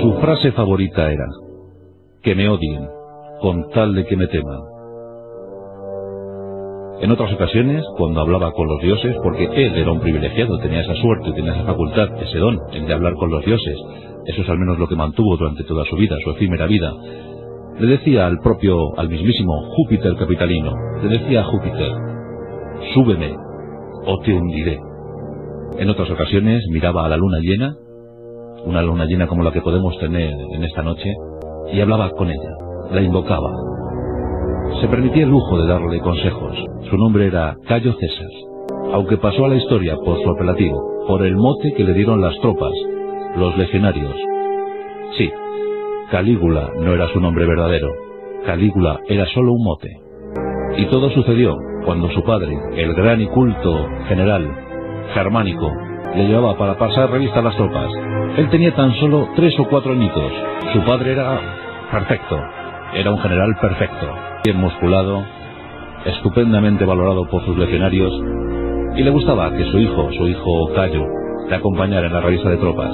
Su frase favorita era, que me odien, con tal de que me teman. En otras ocasiones, cuando hablaba con los dioses, porque él era un privilegiado, tenía esa suerte, tenía esa facultad, ese don, el de hablar con los dioses, eso es al menos lo que mantuvo durante toda su vida, su efímera vida, le decía al propio, al mismísimo Júpiter capitalino, le decía a Júpiter, súbeme o te hundiré. En otras ocasiones miraba a la luna llena, una luna llena como la que podemos tener en esta noche, y hablaba con ella, la invocaba. Se permitía el lujo de darle consejos. Su nombre era Cayo César, aunque pasó a la historia por su apelativo, por el mote que le dieron las tropas, los legionarios. Sí, Calígula no era su nombre verdadero. Calígula era solo un mote. Y todo sucedió cuando su padre, el gran y culto general germánico, le llevaba para pasar revista a las tropas. Él tenía tan solo tres o cuatro añitos. Su padre era perfecto. Era un general perfecto. Bien musculado, estupendamente valorado por sus legionarios, y le gustaba que su hijo, su hijo Cayo, le acompañara en la revista de tropas.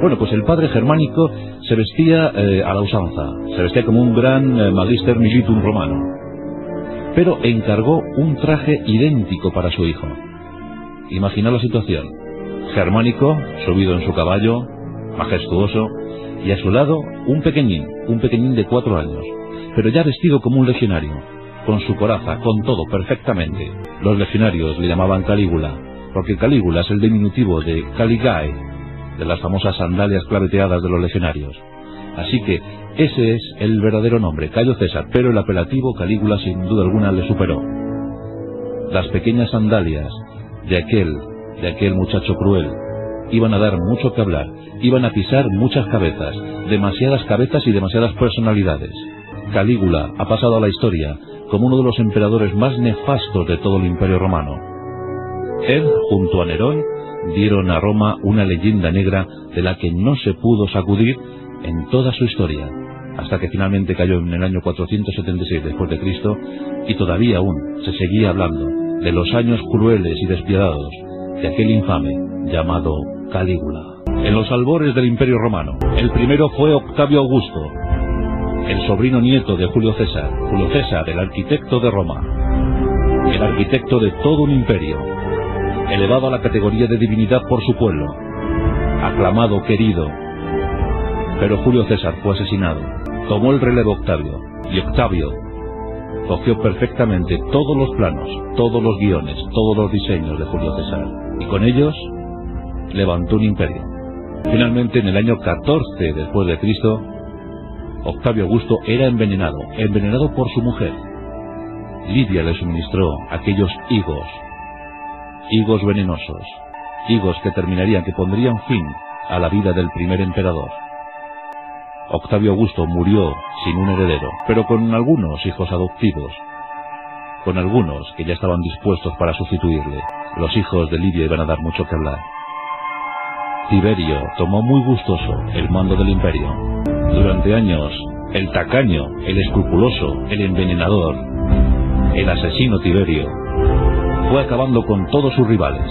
Bueno, pues el padre germánico se vestía eh, a la usanza, se vestía como un gran eh, magister militum romano, pero encargó un traje idéntico para su hijo. Imagina la situación. Germánico, subido en su caballo, majestuoso, y a su lado un pequeñín, un pequeñín de cuatro años, pero ya vestido como un legionario, con su coraza, con todo perfectamente. Los legionarios le llamaban Calígula, porque Calígula es el diminutivo de Caligae, de las famosas sandalias claveteadas de los legionarios. Así que ese es el verdadero nombre, Cayo César, pero el apelativo Calígula sin duda alguna le superó. Las pequeñas sandalias de aquel, de aquel muchacho cruel, iban a dar mucho que hablar, iban a pisar muchas cabezas, demasiadas cabezas y demasiadas personalidades. Calígula ha pasado a la historia como uno de los emperadores más nefastos de todo el imperio romano. Él, junto a Nerón, dieron a Roma una leyenda negra de la que no se pudo sacudir en toda su historia, hasta que finalmente cayó en el año 476 después de Cristo y todavía aún se seguía hablando de los años crueles y despiadados de aquel infame llamado Calígula. En los albores del Imperio Romano, el primero fue Octavio Augusto, el sobrino nieto de Julio César, Julio César, el arquitecto de Roma, el arquitecto de todo un imperio, elevado a la categoría de divinidad por su pueblo, aclamado, querido. Pero Julio César fue asesinado. Tomó el relevo Octavio, y Octavio cogió perfectamente todos los planos, todos los guiones, todos los diseños de Julio César, y con ellos levantó un imperio. Finalmente, en el año 14 después de Cristo, Octavio Augusto era envenenado, envenenado por su mujer. Lidia le suministró aquellos higos higos venenosos, higos que terminarían, que pondrían fin a la vida del primer emperador. Octavio Augusto murió sin un heredero, pero con algunos hijos adoptivos, con algunos que ya estaban dispuestos para sustituirle. Los hijos de Lidia iban a dar mucho que hablar. Tiberio tomó muy gustoso el mando del imperio. Durante años, el tacaño, el escrupuloso, el envenenador, el asesino Tiberio, fue acabando con todos sus rivales,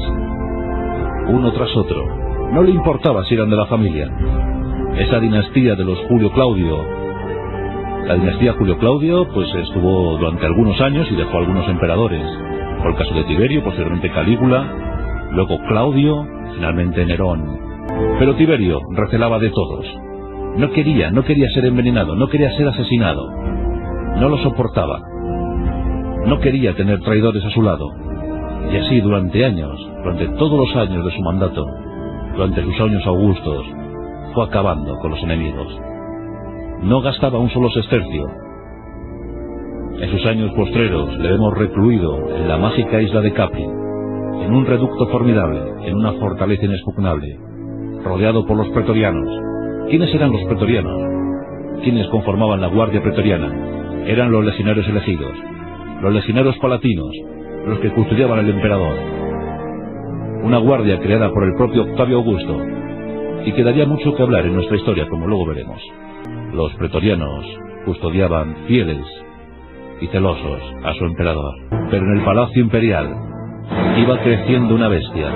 uno tras otro. No le importaba si eran de la familia. Esa dinastía de los Julio Claudio, la dinastía Julio Claudio, pues estuvo durante algunos años y dejó algunos emperadores. Por el caso de Tiberio, posteriormente Calígula, luego Claudio, finalmente Nerón. Pero Tiberio recelaba de todos. No quería, no quería ser envenenado, no quería ser asesinado. No lo soportaba. No quería tener traidores a su lado. Y así durante años, durante todos los años de su mandato, durante sus años augustos, acabando con los enemigos. No gastaba un solo sestercio. En sus años postreros le hemos recluido en la mágica isla de Capri, en un reducto formidable, en una fortaleza inexpugnable, rodeado por los pretorianos. ¿Quiénes eran los pretorianos? ¿Quiénes conformaban la guardia pretoriana? Eran los legionarios elegidos, los legionarios palatinos, los que custodiaban al emperador. Una guardia creada por el propio Octavio Augusto, y que daría mucho que hablar en nuestra historia, como luego veremos. Los pretorianos custodiaban fieles y celosos a su emperador. Pero en el palacio imperial iba creciendo una bestia,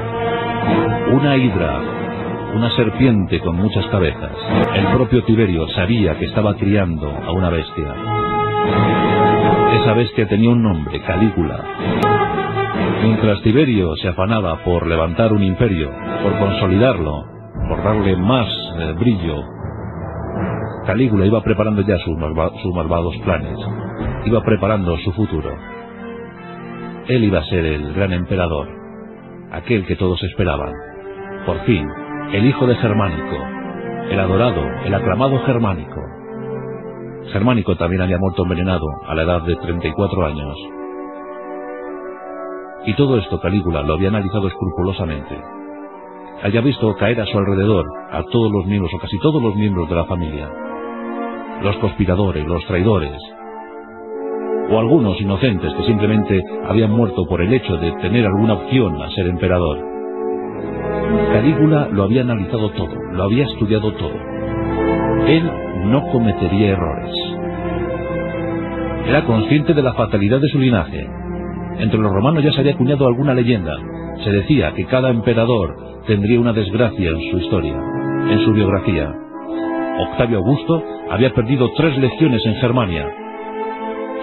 una hidra, una serpiente con muchas cabezas. El propio Tiberio sabía que estaba criando a una bestia. Esa bestia tenía un nombre, Calígula. Mientras Tiberio se afanaba por levantar un imperio, por consolidarlo, por darle más eh, brillo, Calígula iba preparando ya sus, sus malvados planes, iba preparando su futuro. Él iba a ser el gran emperador, aquel que todos esperaban. Por fin, el hijo de Germánico, el adorado, el aclamado Germánico. Germánico también había muerto envenenado a la edad de 34 años. Y todo esto Calígula lo había analizado escrupulosamente. Había visto caer a su alrededor a todos los miembros o casi todos los miembros de la familia. Los conspiradores, los traidores, o algunos inocentes que simplemente habían muerto por el hecho de tener alguna opción a ser emperador. Calígula lo había analizado todo, lo había estudiado todo. Él no cometería errores. Era consciente de la fatalidad de su linaje. Entre los romanos ya se había acuñado alguna leyenda. Se decía que cada emperador tendría una desgracia en su historia, en su biografía. Octavio Augusto había perdido tres legiones en Germania,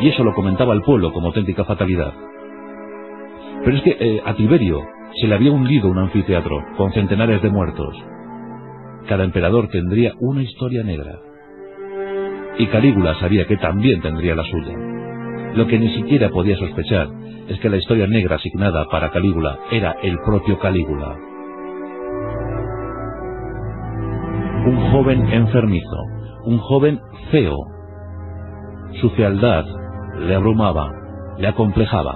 y eso lo comentaba el pueblo como auténtica fatalidad. Pero es que eh, a Tiberio se le había hundido un anfiteatro con centenares de muertos. Cada emperador tendría una historia negra. Y Calígula sabía que también tendría la suya. Lo que ni siquiera podía sospechar es que la historia negra asignada para Calígula era el propio Calígula. Un joven enfermizo, un joven feo. Su fealdad le abrumaba, le acomplejaba.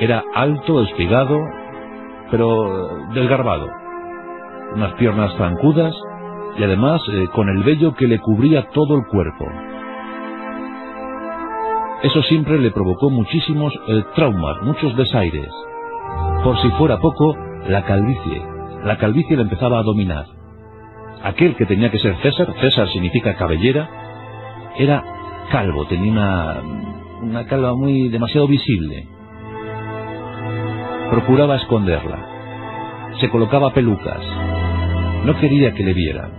Era alto, espigado, pero desgarbado. Unas piernas zancudas y además eh, con el vello que le cubría todo el cuerpo. Eso siempre le provocó muchísimos eh, traumas, muchos desaires. Por si fuera poco, la calvicie. La calvicie le empezaba a dominar. Aquel que tenía que ser César, César significa cabellera, era calvo, tenía una, una calva muy demasiado visible. Procuraba esconderla. Se colocaba pelucas. No quería que le vieran.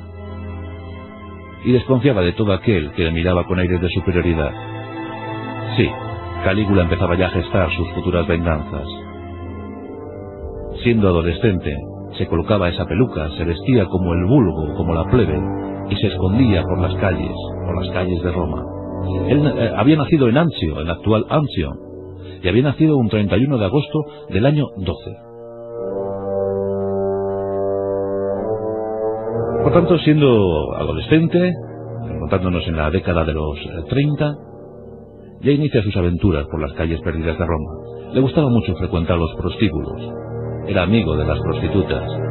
Y desconfiaba de todo aquel que le miraba con aires de superioridad. Sí, Calígula empezaba ya a gestar sus futuras venganzas. Siendo adolescente, se colocaba esa peluca, se vestía como el vulgo, como la plebe, y se escondía por las calles, por las calles de Roma. Él eh, había nacido en Anzio, en la actual Anzio, y había nacido un 31 de agosto del año 12. Por tanto, siendo adolescente, encontrándonos en la década de los 30, eh, ya inicia sus aventuras por las calles perdidas de Roma. Le gustaba mucho frecuentar los prostíbulos. Era amigo de las prostitutas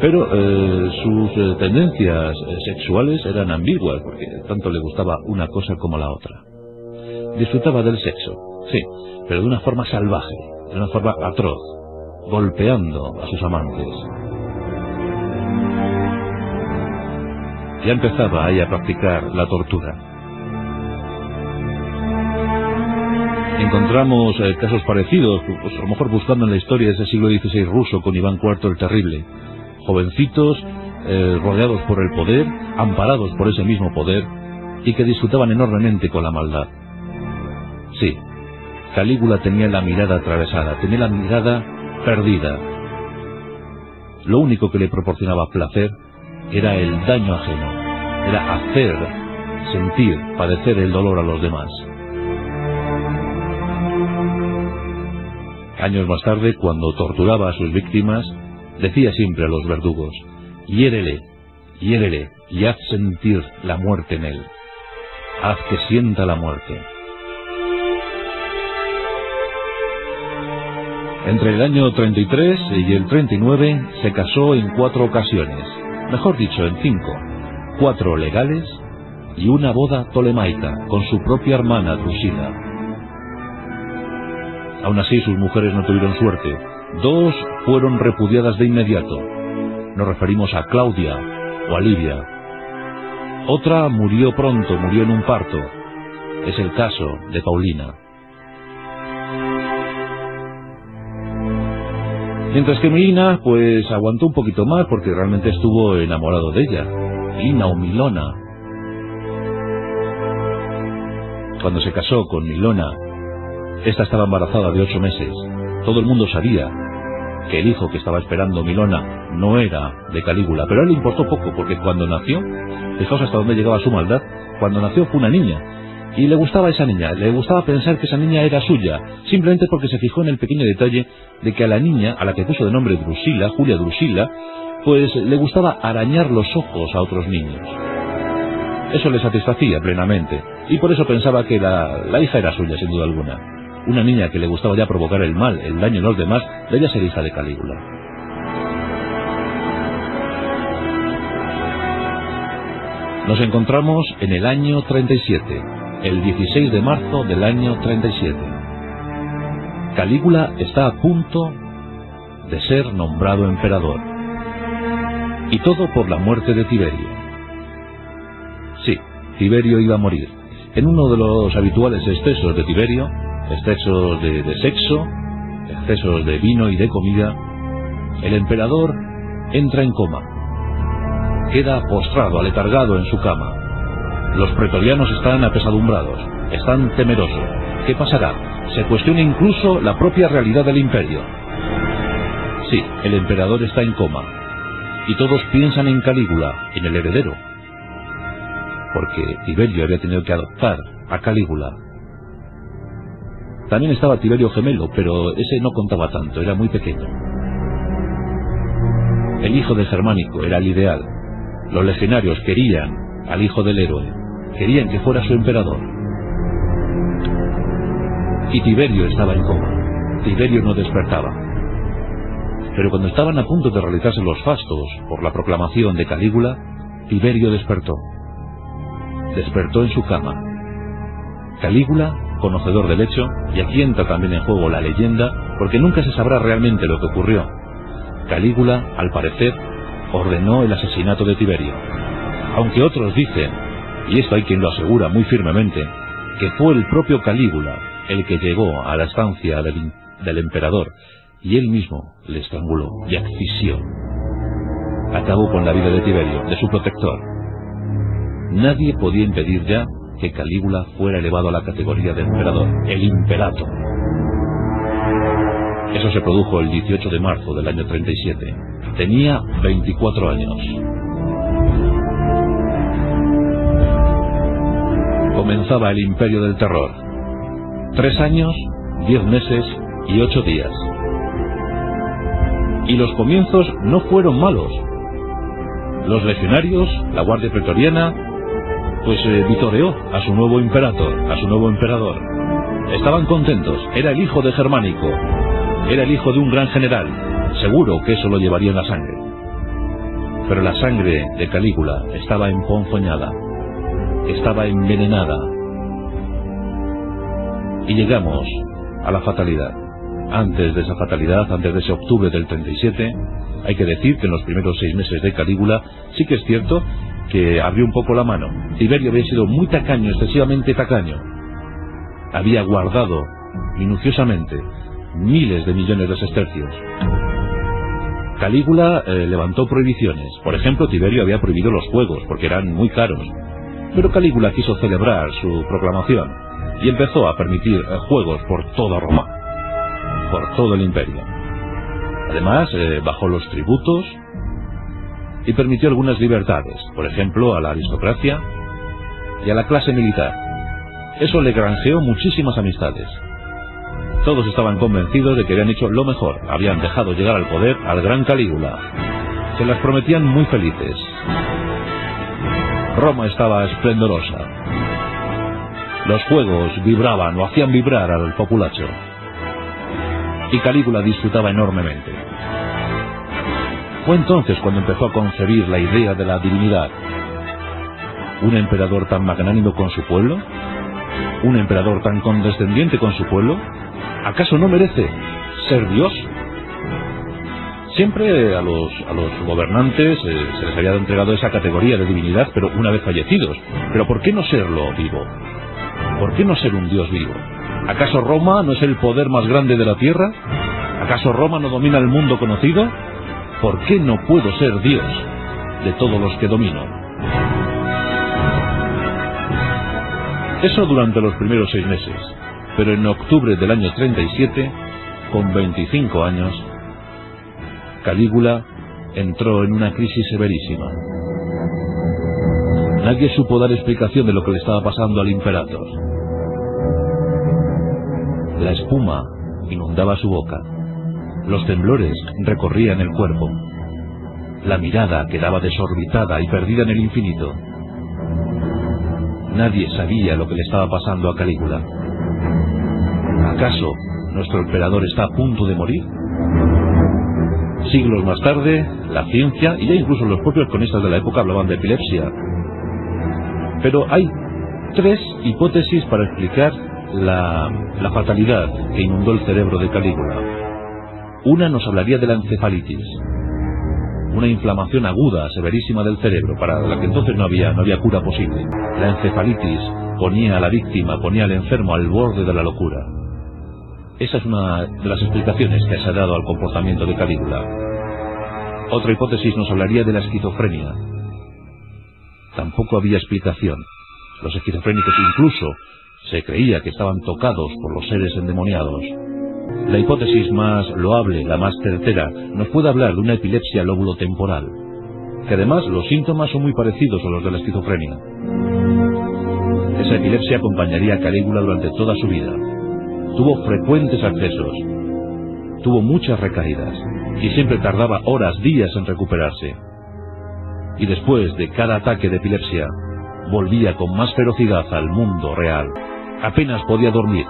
pero eh, sus eh, tendencias eh, sexuales eran ambiguas, porque tanto le gustaba una cosa como la otra. Disfrutaba del sexo, sí, pero de una forma salvaje, de una forma atroz, golpeando a sus amantes. Ya empezaba ahí a practicar la tortura. Encontramos casos parecidos, pues a lo mejor buscando en la historia de ese siglo XVI ruso con Iván IV el Terrible, jovencitos eh, rodeados por el poder, amparados por ese mismo poder, y que disfrutaban enormemente con la maldad. Sí, Calígula tenía la mirada atravesada, tenía la mirada perdida. Lo único que le proporcionaba placer era el daño ajeno, era hacer, sentir, padecer el dolor a los demás. Años más tarde, cuando torturaba a sus víctimas, Decía siempre a los verdugos, hiérele, hiérele y haz sentir la muerte en él. Haz que sienta la muerte. Entre el año 33 y el 39 se casó en cuatro ocasiones, mejor dicho, en cinco, cuatro legales y una boda tolemaica con su propia hermana Drusila. Aún así sus mujeres no tuvieron suerte, Dos fueron repudiadas de inmediato. Nos referimos a Claudia o a Livia. Otra murió pronto, murió en un parto. Es el caso de Paulina. Mientras que Milina, pues aguantó un poquito más porque realmente estuvo enamorado de ella. Milina o Milona. Cuando se casó con Milona, esta estaba embarazada de ocho meses. Todo el mundo sabía que el hijo que estaba esperando Milona no era de Calígula, pero a él le importó poco porque cuando nació, fijaos hasta dónde llegaba su maldad, cuando nació fue una niña y le gustaba esa niña, le gustaba pensar que esa niña era suya, simplemente porque se fijó en el pequeño detalle de que a la niña, a la que puso de nombre Drusila, Julia Drusila, pues le gustaba arañar los ojos a otros niños. Eso le satisfacía plenamente, y por eso pensaba que la, la hija era suya, sin duda alguna. Una niña que le gustaba ya provocar el mal, el daño en los demás, debía ser hija de Calígula. Nos encontramos en el año 37 el 16 de marzo del año 37. Calígula está a punto de ser nombrado emperador. Y todo por la muerte de Tiberio. Sí, Tiberio iba a morir. En uno de los habituales excesos de Tiberio, excesos de, sexo, excesos de vino y de comida, el emperador entra en coma. Queda postrado, aletargado en su cama. Los pretorianos están apesadumbrados, están temerosos. ¿Qué pasará? Se cuestiona incluso la propia realidad del imperio. Sí, el emperador está en coma. Y todos piensan en Calígula, en el heredero. Porque Tiberio había tenido que adoptar a Calígula. También estaba Tiberio gemelo, pero ese no contaba tanto, era muy pequeño. El hijo de Germánico era el ideal. Los legionarios querían al hijo del héroe. Querían que fuera su emperador. Y Tiberio estaba en coma. Tiberio no despertaba. Pero cuando estaban a punto de realizarse los fastos por la proclamación de Calígula, Tiberio despertó. Despertó en su cama. Calígula, conocedor del hecho, y aquí entra también en juego la leyenda, porque nunca se sabrá realmente lo que ocurrió. Calígula, al parecer, ordenó el asesinato de Tiberio. Aunque otros dicen y esto hay quien lo asegura muy firmemente, que fue el propio Calígula el que llegó a la estancia del, emperador y él mismo le estranguló y asfixió. Acabó con la vida de Tiberio, de su protector. Nadie podía impedir ya que Calígula fuera elevado a la categoría de emperador, el imperato. Eso se produjo el 18 de marzo del año 37. Tenía 24 años. comenzaba el imperio del terror. Tres años, diez meses y ocho días. Y los comienzos no fueron malos. Los legionarios, la Guardia Pretoriana, pues eh, vitoreó a su nuevo imperator, a su nuevo emperador. Estaban contentos, era el hijo de Germánico, era el hijo de un gran general, seguro que eso lo llevaría en la sangre. Pero la sangre de Calígula estaba emponzoñada estaba envenenada. Y llegamos a la fatalidad. Antes de esa fatalidad, antes de ese octubre del 37, hay que decir que en los primeros seis meses de Calígula sí que es cierto que abrió un poco la mano. Tiberio había sido muy tacaño, excesivamente tacaño. Había guardado minuciosamente miles de millones de sestercios. Calígula eh, levantó prohibiciones. Por ejemplo, Tiberio había prohibido los juegos porque eran muy caros. Pero Calígula quiso celebrar su proclamación y empezó a permitir eh, juegos por toda Roma, por todo el imperio. Además, eh, bajó los tributos y permitió algunas libertades, por ejemplo, a la aristocracia y a la clase militar. Eso le granjeó muchísimas amistades. Todos estaban convencidos de que habían hecho lo mejor, habían dejado llegar al poder al gran Calígula. Se las prometían muy felices. Roma estaba esplendorosa. Los juegos vibraban o hacían vibrar al populacho. Y Calígula disfrutaba enormemente. Fue entonces cuando empezó a concebir la idea de la divinidad. ¿Un emperador tan magnánimo con su pueblo? ¿Un emperador tan condescendiente con su pueblo? ¿Acaso no merece ser Dios? Siempre a los, a los gobernantes eh, se les había entregado esa categoría de divinidad, pero una vez fallecidos. Pero ¿por qué no serlo vivo? ¿Por qué no ser un Dios vivo? ¿Acaso Roma no es el poder más grande de la tierra? ¿Acaso Roma no domina el mundo conocido? ¿Por qué no puedo ser Dios de todos los que domino? Eso durante los primeros seis meses, pero en octubre del año 37, con 25 años, Calígula entró en una crisis severísima. Nadie supo dar explicación de lo que le estaba pasando al imperator. La espuma inundaba su boca. Los temblores recorrían el cuerpo. La mirada quedaba desorbitada y perdida en el infinito. Nadie sabía lo que le estaba pasando a Calígula. ¿Acaso nuestro emperador está a punto de morir? Siglos más tarde, la ciencia y ya incluso los propios cronistas de la época hablaban de epilepsia. Pero hay tres hipótesis para explicar la, la fatalidad que inundó el cerebro de Calígula. Una nos hablaría de la encefalitis, una inflamación aguda, severísima del cerebro, para la que entonces no había, no había cura posible. La encefalitis ponía a la víctima, ponía al enfermo al borde de la locura. Esa es una de las explicaciones que se ha dado al comportamiento de Calígula. Otra hipótesis nos hablaría de la esquizofrenia. Tampoco había explicación. Los esquizofrénicos incluso se creía que estaban tocados por los seres endemoniados. La hipótesis más loable, la más certera, nos puede hablar de una epilepsia lóbulo temporal, que además los síntomas son muy parecidos a los de la esquizofrenia. Esa epilepsia acompañaría a Calígula durante toda su vida. Tuvo frecuentes accesos, tuvo muchas recaídas y siempre tardaba horas, días en recuperarse. Y después de cada ataque de epilepsia, volvía con más ferocidad al mundo real. Apenas podía dormir.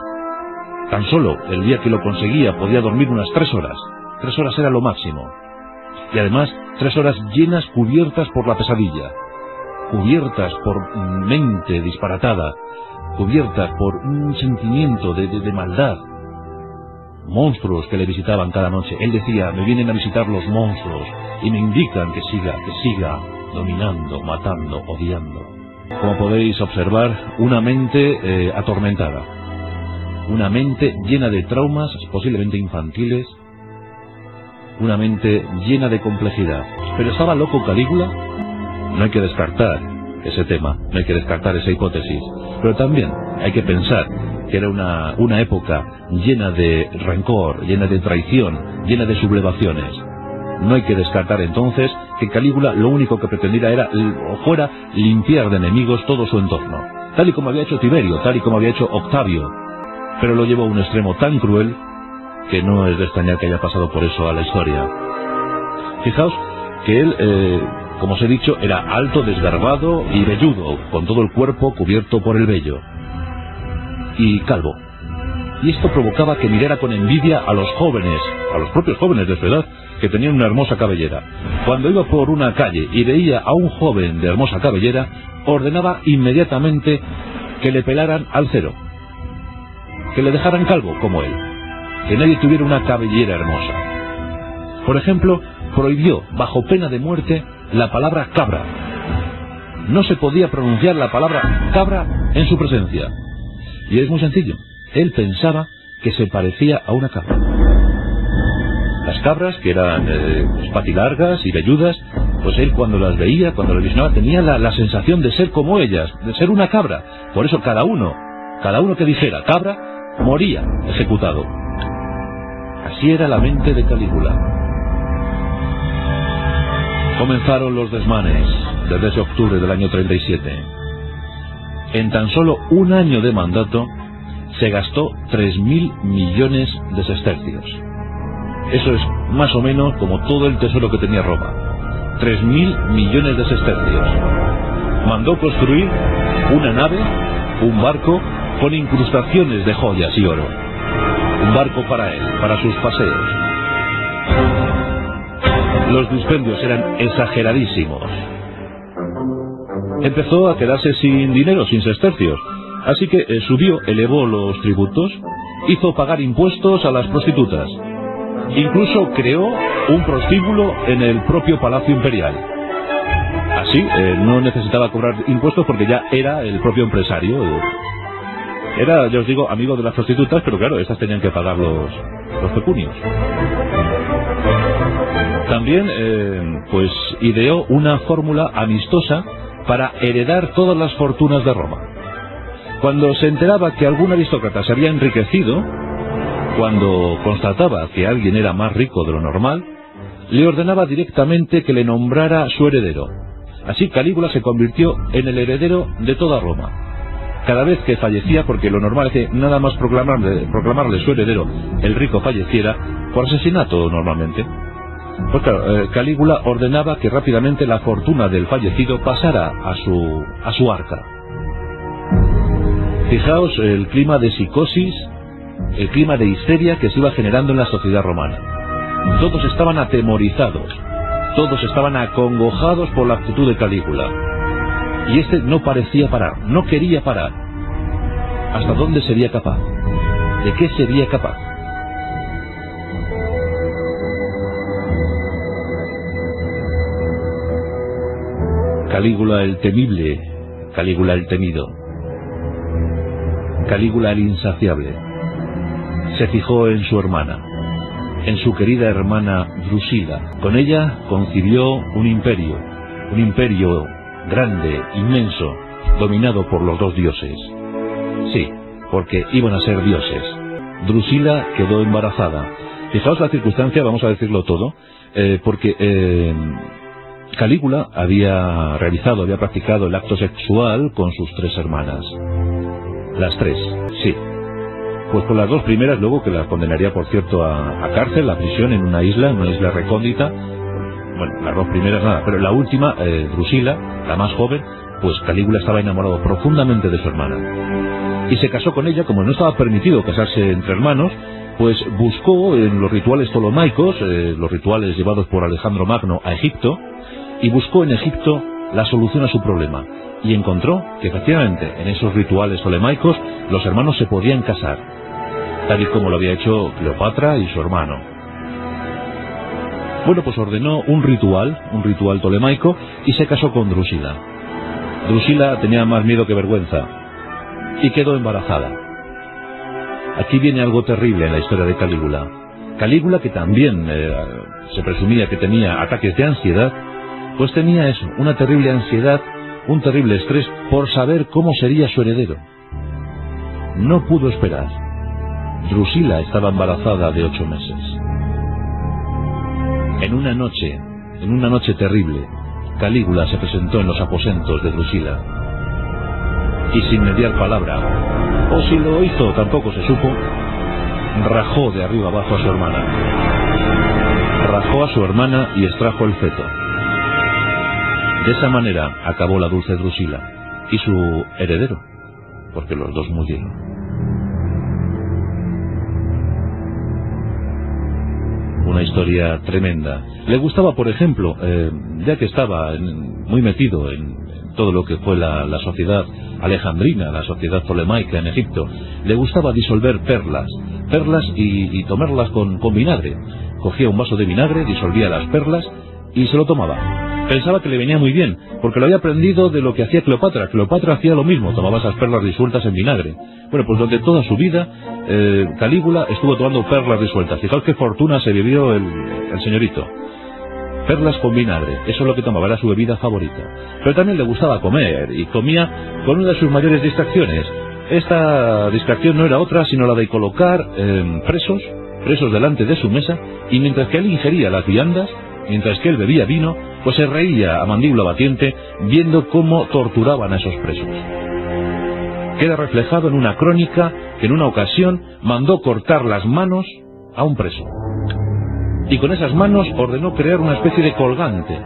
Tan solo el día que lo conseguía podía dormir unas tres horas. Tres horas era lo máximo. Y además, tres horas llenas cubiertas por la pesadilla, cubiertas por mente disparatada, cubiertas por un sentimiento de, maldad. Monstruos que le visitaban cada noche. Él decía, me vienen a visitar los monstruos y me indican que siga, que siga dominando, matando, odiando. Como podéis observar, una mente eh, atormentada. Una mente llena de traumas, posiblemente infantiles. Una mente llena de complejidad. ¿Pero estaba loco Calígula? No hay que descartar ese tema, no hay que descartar esa hipótesis. Pero también hay que pensar que era una, una época llena de rencor, llena de traición, llena de sublevaciones. No hay que descartar entonces que Calígula lo único que pretendiera era o fuera limpiar de enemigos todo su entorno, tal y como había hecho Tiberio, tal y como había hecho Octavio, pero lo llevó a un extremo tan cruel que no es de extrañar que haya pasado por eso a la historia. Fijaos que él, eh, como os he dicho, era alto, desgarbado y velludo, con todo el cuerpo cubierto por el vello, y calvo. Y esto provocaba que mirara con envidia a los jóvenes, a los propios jóvenes de su edad, que tenían una hermosa cabellera. Cuando iba por una calle y veía a un joven de hermosa cabellera, ordenaba inmediatamente que le pelaran al cero, que le dejaran calvo como él, que nadie tuviera una cabellera hermosa. Por ejemplo, prohibió, bajo pena de muerte, la palabra cabra. No se podía pronunciar la palabra cabra en su presencia. Y es muy sencillo. Él pensaba que se parecía a una cabra. Las cabras, que eran eh, pues, patilargas y velludas, pues él cuando las veía, cuando las visionaba, tenía la, la sensación de ser como ellas, de ser una cabra. Por eso cada uno, cada uno que dijera cabra, moría ejecutado. Así era la mente de Calígula. Comenzaron los desmanes desde ese octubre del año 37. En tan solo un año de mandato se gastó 3.000 millones de sestercios. Eso es más o menos como todo el tesoro que tenía Roma. 3.000 millones de sestercios. Mandó construir una nave, un barco, con incrustaciones de joyas y oro. Un barco para él, para sus paseos. Los dispendios eran exageradísimos. Empezó a quedarse sin dinero, sin sestercios. Así que eh, subió, elevó los tributos, hizo pagar impuestos a las prostitutas. Incluso creó un prostíbulo en el propio Palacio Imperial. Así, eh, no necesitaba cobrar impuestos porque ya era el propio empresario. Era, ya os digo, amigo de las prostitutas, pero claro, estas tenían que pagar los, los pecunios. También, eh, pues, ideó una fórmula amistosa para heredar todas las fortunas de Roma. Cuando se enteraba que algún aristócrata se había enriquecido, cuando constataba que alguien era más rico de lo normal, le ordenaba directamente que le nombrara su heredero. Así Calígula se convirtió en el heredero de toda Roma. Cada vez que fallecía, porque lo normal es que nada más proclamarle, proclamarle su heredero, el rico falleciera, por asesinato normalmente. Pues claro, eh, Calígula ordenaba que rápidamente la fortuna del fallecido pasara a su, a su arca. Fijaos el clima de psicosis, el clima de histeria que se iba generando en la sociedad romana. Todos estaban atemorizados, todos estaban acongojados por la actitud de Calígula. Y este no parecía parar, no quería parar. ¿Hasta dónde sería capaz? ¿De qué sería capaz? Calígula el temible, Calígula el temido, Calígula el insaciable, se fijó en su hermana, en su querida hermana Drusila. Con ella concibió un imperio, un imperio grande, inmenso, dominado por los dos dioses. Sí, porque iban a ser dioses. Drusila quedó embarazada. Fijaos la circunstancia, vamos a decirlo todo, eh, porque eh, Calígula había realizado, había practicado el acto sexual con sus tres hermanas. Las tres, sí. Pues con las dos primeras, luego que las condenaría, por cierto, a, cárcel, a prisión en una isla, en una isla recóndita. Bueno, las dos primeras nada, pero la última, eh, Drusila, la más joven, pues Calígula estaba enamorado profundamente de su hermana. Y se casó con ella, como no estaba permitido casarse entre hermanos, pues buscó en los rituales tolomaicos, eh, los rituales llevados por Alejandro Magno a Egipto, y buscó en Egipto la solución a su problema y encontró que efectivamente en esos rituales tolemaicos los hermanos se podían casar, tal y como lo había hecho Cleopatra y su hermano. Bueno, pues ordenó un ritual, un ritual tolemaico, y se casó con Drusila. Drusila tenía más miedo que vergüenza y quedó embarazada. Aquí viene algo terrible en la historia de Calígula. Calígula, que también eh, se presumía que tenía ataques de ansiedad, pues tenía eso, una terrible ansiedad, un terrible estrés por saber cómo sería su heredero. No pudo esperar. Drusila estaba embarazada de ocho meses. En una noche, en una noche terrible, Calígula se presentó en los aposentos de Drusila. Y sin mediar palabra, o si lo hizo tampoco se supo, rajó de arriba abajo a su hermana. Rajó a su hermana y extrajo el feto. De esa manera acabó la dulce Drusila y su heredero, porque los dos murieron. Una historia tremenda. Le gustaba, por ejemplo, eh, ya que estaba muy metido en, todo lo que fue la, sociedad alejandrina, la sociedad tolemaica en Egipto, le gustaba disolver perlas, perlas y, y tomarlas con, con vinagre. Cogía un vaso de vinagre, disolvía las perlas y se lo tomaba Pensaba que le venía muy bien, porque lo había aprendido de lo que hacía Cleopatra. Cleopatra hacía lo mismo, tomaba esas perlas disueltas en vinagre. Bueno, pues durante toda su vida, eh, Calígula estuvo tomando perlas disueltas. Fijaos qué fortuna se vivió el, señorito. Perlas con vinagre, eso es lo que tomaba, era su bebida favorita. Pero también le gustaba comer, y comía con una de sus mayores distracciones. Esta distracción no era otra sino la de colocar eh, presos, presos delante de su mesa, y mientras que él ingería las viandas, mientras que él bebía vino, pues se reía a mandíbula batiente viendo cómo torturaban a esos presos. Queda reflejado en una crónica que en una ocasión mandó cortar las manos a un preso. Y con esas manos ordenó crear una especie de colgante.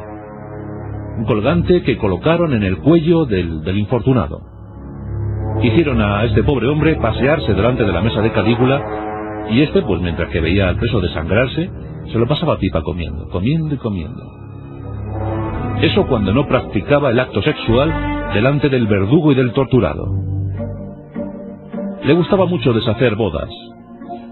Un colgante que colocaron en el cuello del, del infortunado. Hicieron a este pobre hombre pasearse delante de la mesa de Calígula y este, pues mientras que veía al preso desangrarse, se lo pasaba pipa comiendo, comiendo y comiendo. Eso cuando no practicaba el acto sexual delante del verdugo y del torturado. Le gustaba mucho deshacer bodas.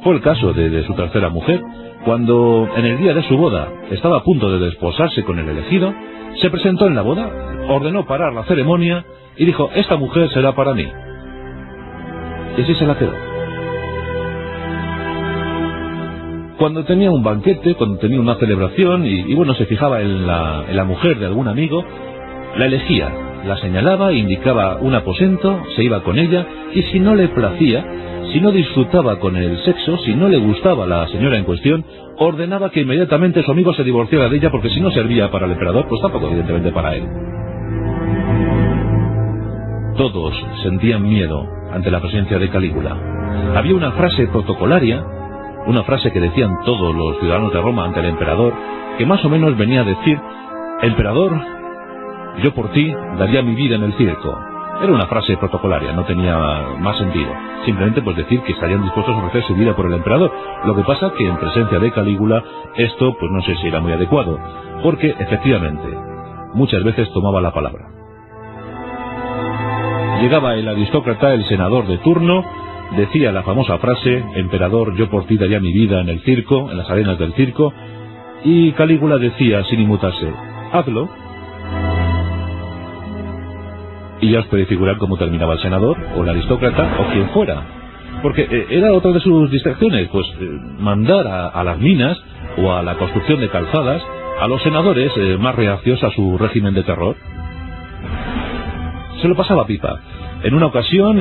Fue el caso de, su tercera mujer, cuando en el día de su boda estaba a punto de desposarse con el elegido, se presentó en la boda, ordenó parar la ceremonia y dijo, esta mujer será para mí. Y así se la quedó. Cuando tenía un banquete, cuando tenía una celebración y, bueno, se fijaba en la, en la mujer de algún amigo, la elegía, la señalaba, indicaba un aposento, se iba con ella y si no le placía, si no disfrutaba con el sexo, si no le gustaba la señora en cuestión, ordenaba que inmediatamente su amigo se divorciara de ella porque si no servía para el emperador, pues tampoco evidentemente para él. Todos sentían miedo ante la presencia de Calígula. Había una frase protocolaria, una frase que decían todos los ciudadanos de Roma ante el emperador, que más o menos venía a decir, Emperador, yo por ti daría mi vida en el circo. Era una frase protocolaria, no tenía más sentido. Simplemente pues decir que estarían dispuestos a ofrecer su vida por el emperador. Lo que pasa que en presencia de Calígula esto pues no sé si era muy adecuado, porque efectivamente muchas veces tomaba la palabra. Llegaba el aristócrata, el senador de turno, decía la famosa frase, emperador, yo por ti daría mi vida en el circo, en las arenas del circo, y Calígula decía sin inmutarse, hazlo, y ya os podéis figurar cómo terminaba el senador, o el aristócrata, o quien fuera. Porque eh, era otra de sus distracciones, pues eh, mandar a, las minas o a la construcción de calzadas a los senadores eh, más reacios a su régimen de terror. Se lo pasaba pipa. En una ocasión,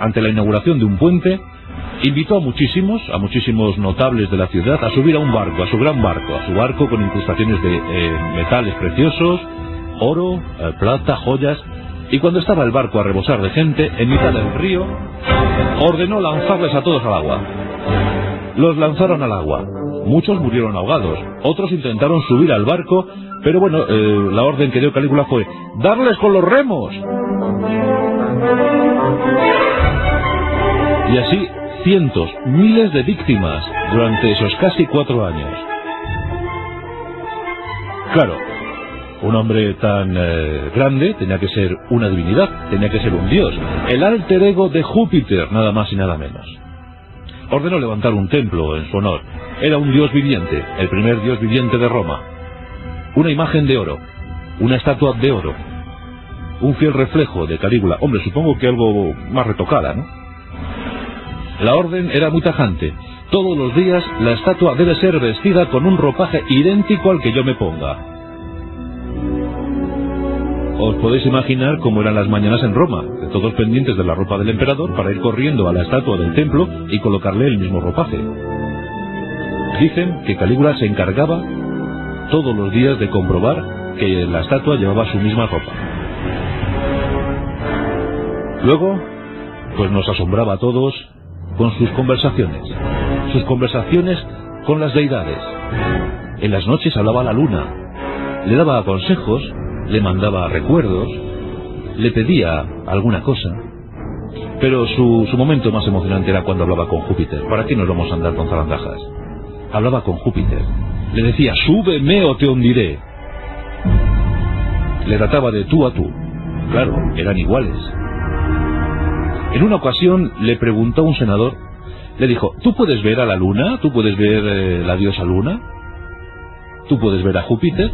ante la inauguración de un puente, invitó a muchísimos, a muchísimos notables de la ciudad a subir a un barco, a su gran barco, a su barco con incrustaciones de metales preciosos, oro, plata, joyas, y cuando estaba el barco a rebosar de gente, en mitad del río, ordenó lanzarles a todos al agua. Los lanzaron al agua. Muchos murieron ahogados, otros intentaron subir al barco, pero bueno, eh, la orden que dio Calígula fue, ¡darles con los remos! Y así, cientos, miles de víctimas durante esos casi cuatro años. Claro, un hombre tan eh, grande tenía que ser una divinidad, tenía que ser un dios, el alter ego de Júpiter, nada más y nada menos. Ordenó levantar un templo en su honor. Era un dios viviente, el primer dios viviente de Roma. Una imagen de oro, una estatua de oro, un fiel reflejo de Calígula. Hombre, supongo que algo más retocada, ¿no? La orden era muy tajante. Todos los días la estatua debe ser vestida con un ropaje idéntico al que yo me ponga. Os podéis imaginar cómo eran las mañanas en Roma, todos pendientes de la ropa del emperador para ir corriendo a la estatua del templo y colocarle el mismo ropaje. Dicen que Calígula se encargaba todos los días de comprobar que la estatua llevaba su misma ropa. Luego, pues nos asombraba a todos con sus conversaciones, sus conversaciones con las deidades. En las noches hablaba la luna, le daba consejos le mandaba recuerdos, le pedía alguna cosa. Pero su, su momento más emocionante era cuando hablaba con Júpiter. ¿Para qué nos vamos a andar con zarandajas? Hablaba con Júpiter. Le decía, súbeme o te hundiré. Le trataba de tú a tú. Claro, eran iguales. En una ocasión le preguntó a un senador, le dijo, ¿tú puedes ver a la luna? ¿Tú puedes ver eh, la diosa luna? ¿Tú puedes ver a Júpiter?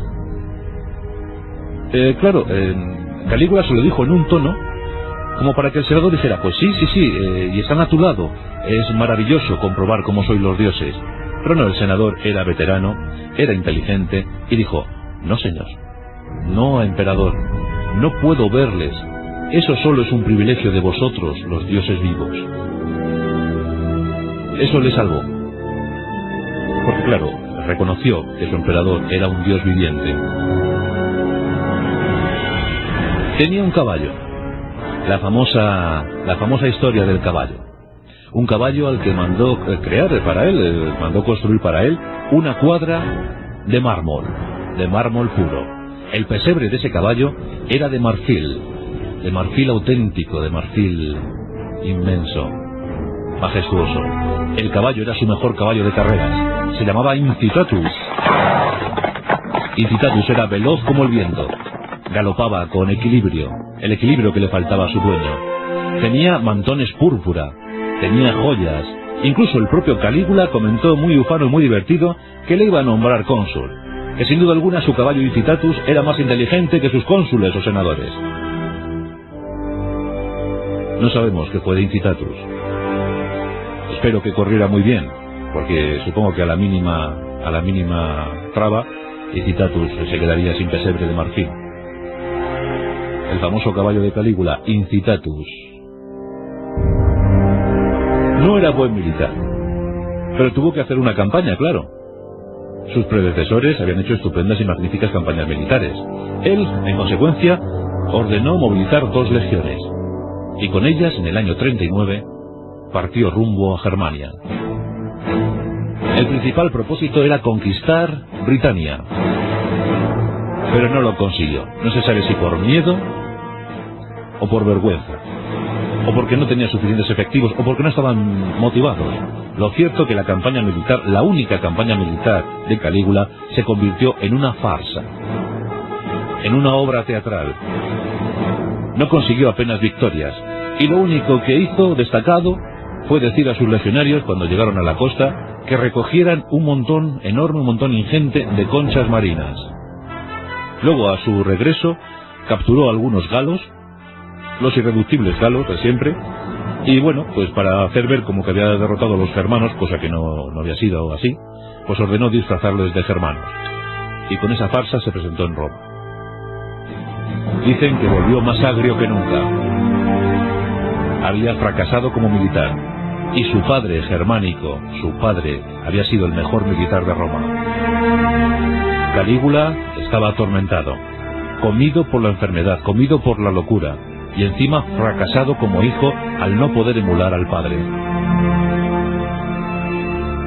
Eh, claro, eh, Calígula se lo dijo en un tono como para que el senador dijera, pues sí, sí, sí, eh, y están a tu lado, es maravilloso comprobar cómo sois los dioses. Pero no, el senador era veterano, era inteligente, y dijo, no señor, no emperador, no puedo verles, eso solo es un privilegio de vosotros, los dioses vivos. Eso le salvó. Porque claro, reconoció que su emperador era un dios viviente. Tenía un caballo, la famosa, la famosa historia del caballo. Un caballo al que mandó crear para él, eh, mandó construir para él una cuadra de mármol, de mármol puro. El pesebre de ese caballo era de marfil, de marfil auténtico, de marfil inmenso, majestuoso. El caballo era su mejor caballo de carreras. Se llamaba Incitatus. Incitatus era veloz como el viento, Galopaba con equilibrio, el equilibrio que le faltaba a su dueño. Tenía mantones púrpura, tenía joyas. Incluso el propio Calígula comentó muy ufano y muy divertido que le iba a nombrar cónsul, que sin duda alguna su caballo Incitatus era más inteligente que sus cónsules o senadores. No sabemos qué fue de Incitatus, espero que corriera muy bien, porque supongo que a la mínima, a la mínima traba, Incitatus se quedaría sin pesebre de marfil. El famoso caballo de Calígula, Incitatus. No era buen militar, pero tuvo que hacer una campaña, claro. Sus predecesores habían hecho estupendas y magníficas campañas militares. Él, en consecuencia, ordenó movilizar dos legiones, y con ellas, en el año 39, partió rumbo a Germania. El principal propósito era conquistar Britania, pero no lo consiguió. No se sabe si por miedo o por vergüenza, o porque no tenía suficientes efectivos, o porque no estaban motivados. Lo cierto que la campaña militar, la única campaña militar de Calígula, se convirtió en una farsa, en una obra teatral. No consiguió apenas victorias, y lo único que hizo destacado fue decir a sus legionarios cuando llegaron a la costa que recogieran un montón, enorme un montón ingente de conchas marinas. Luego, a su regreso, capturó algunos galos, los irreductibles galos de siempre, y bueno, pues para hacer ver como que había derrotado a los germanos, cosa que no, no había sido así, pues ordenó disfrazarlos de germanos. Y con esa farsa se presentó en Roma. Dicen que volvió más agrio que nunca. Había fracasado como militar, y su padre germánico, su padre, había sido el mejor militar de Roma. Calígula estaba atormentado, comido por la enfermedad, comido por la locura, y encima fracasado como hijo al no poder emular al padre.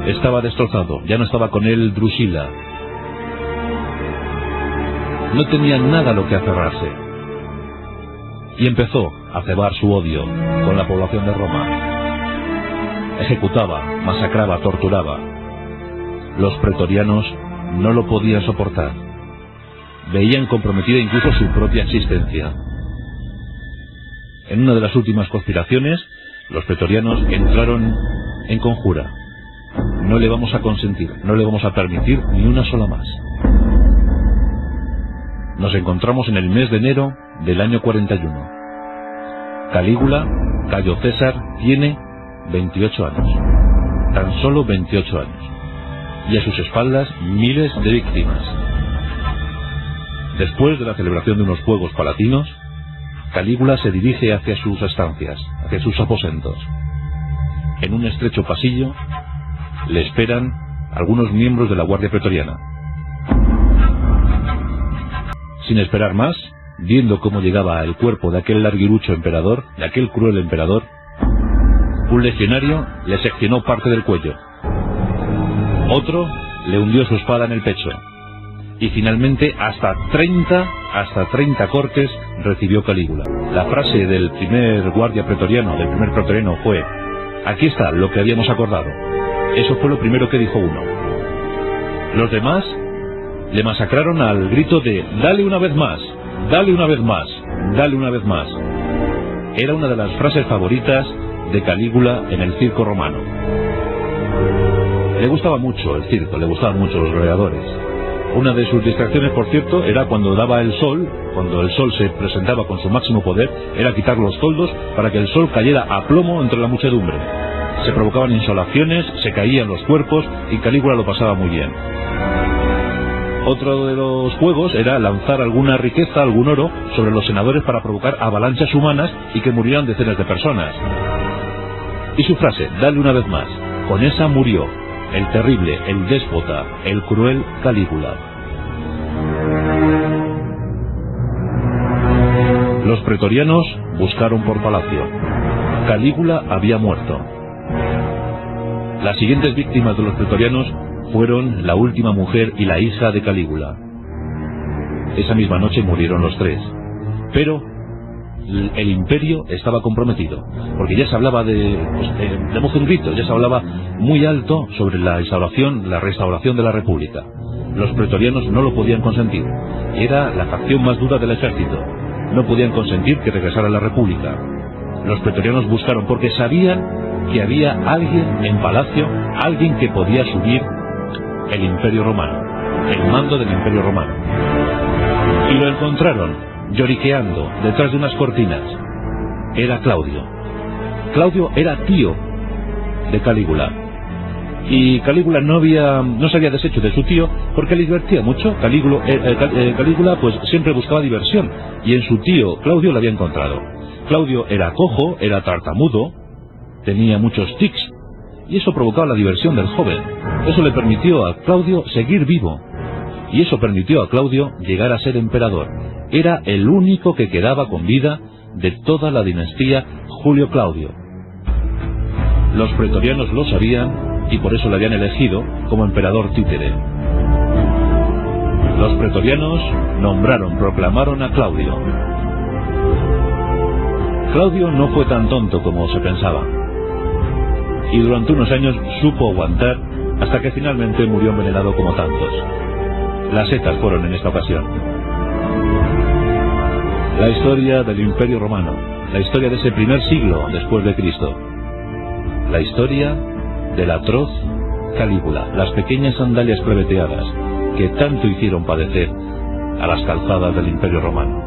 Estaba destrozado, ya no estaba con él Drusila. No tenía nada a lo que aferrarse. Y empezó a cebar su odio con la población de Roma. Ejecutaba, masacraba, torturaba. Los pretorianos no lo podían soportar. Veían comprometida incluso su propia existencia. En una de las últimas conspiraciones, los pretorianos entraron en conjura. No le vamos a consentir, no le vamos a permitir ni una sola más. Nos encontramos en el mes de enero del año 41. Calígula, Cayo César, tiene 28 años. Tan solo 28 años y a sus espaldas miles de víctimas. Después de la celebración de unos Juegos Palatinos, Calígula se dirige hacia sus estancias, hacia sus aposentos. En un estrecho pasillo le esperan algunos miembros de la Guardia Pretoriana. Sin esperar más, viendo cómo llegaba el cuerpo de aquel larguirucho emperador, de aquel cruel emperador, un legionario le seccionó parte del cuello otro le hundió su espada en el pecho. Y finalmente hasta 30, hasta 30 cortes recibió Calígula. La frase del primer guardia pretoriano, del primer pretoriano fue, aquí está lo que habíamos acordado. Eso fue lo primero que dijo uno. Los demás le masacraron al grito de, dale una vez más, dale una vez más, dale una vez más. Era una de las frases favoritas de Calígula en el circo romano. Le gustaba mucho el circo, le gustaban mucho los gladiadores. Una de sus distracciones, por cierto, era cuando daba el sol, cuando el sol se presentaba con su máximo poder, era quitar los toldos para que el sol cayera a plomo entre la muchedumbre. Se provocaban insolaciones, se caían los cuerpos y Calígula lo pasaba muy bien. Otro de los juegos era lanzar alguna riqueza, algún oro, sobre los senadores para provocar avalanchas humanas y que murieran decenas de personas. Y su frase, dale una vez más, con esa murió, el terrible, el déspota, el cruel Calígula. Los pretorianos buscaron por palacio. Calígula había muerto. Las siguientes víctimas de los pretorianos fueron la última mujer y la hija de Calígula. Esa misma noche murieron los tres. Pero el imperio estaba comprometido, porque ya se hablaba de, pues, grito, ya se hablaba muy alto sobre la instauración, la restauración de la república. Los pretorianos no lo podían consentir. Era la facción más dura del ejército. No podían consentir que regresara la república. Los pretorianos buscaron porque sabían que había alguien en palacio, alguien que podía subir el imperio romano, el mando del imperio romano. Y lo encontraron lloriqueando detrás de unas cortinas. Era Claudio. Claudio era tío, de Calígula. Y Calígula no había, no se había deshecho de su tío porque le divertía mucho. Calígula, eh, eh, eh, Calígula pues siempre buscaba diversión y en su tío Claudio la había encontrado. Claudio era cojo, era tartamudo, tenía muchos tics y eso provocaba la diversión del joven. Eso le permitió a Claudio seguir vivo y eso permitió a Claudio llegar a ser emperador. Era el único que quedaba con vida de toda la dinastía Julio Claudio. Los pretorianos lo sabían y por eso le habían elegido como emperador títere. Los pretorianos nombraron, proclamaron a Claudio. Claudio no fue tan tonto como se pensaba. Y durante unos años supo aguantar hasta que finalmente murió envenenado como tantos. Las setas fueron en esta ocasión. La historia del Imperio Romano, la historia de ese primer siglo después de Cristo. La historia del atroz Calígula, las pequeñas sandalias plebeteadas que tanto hicieron padecer a las calzadas del Imperio Romano.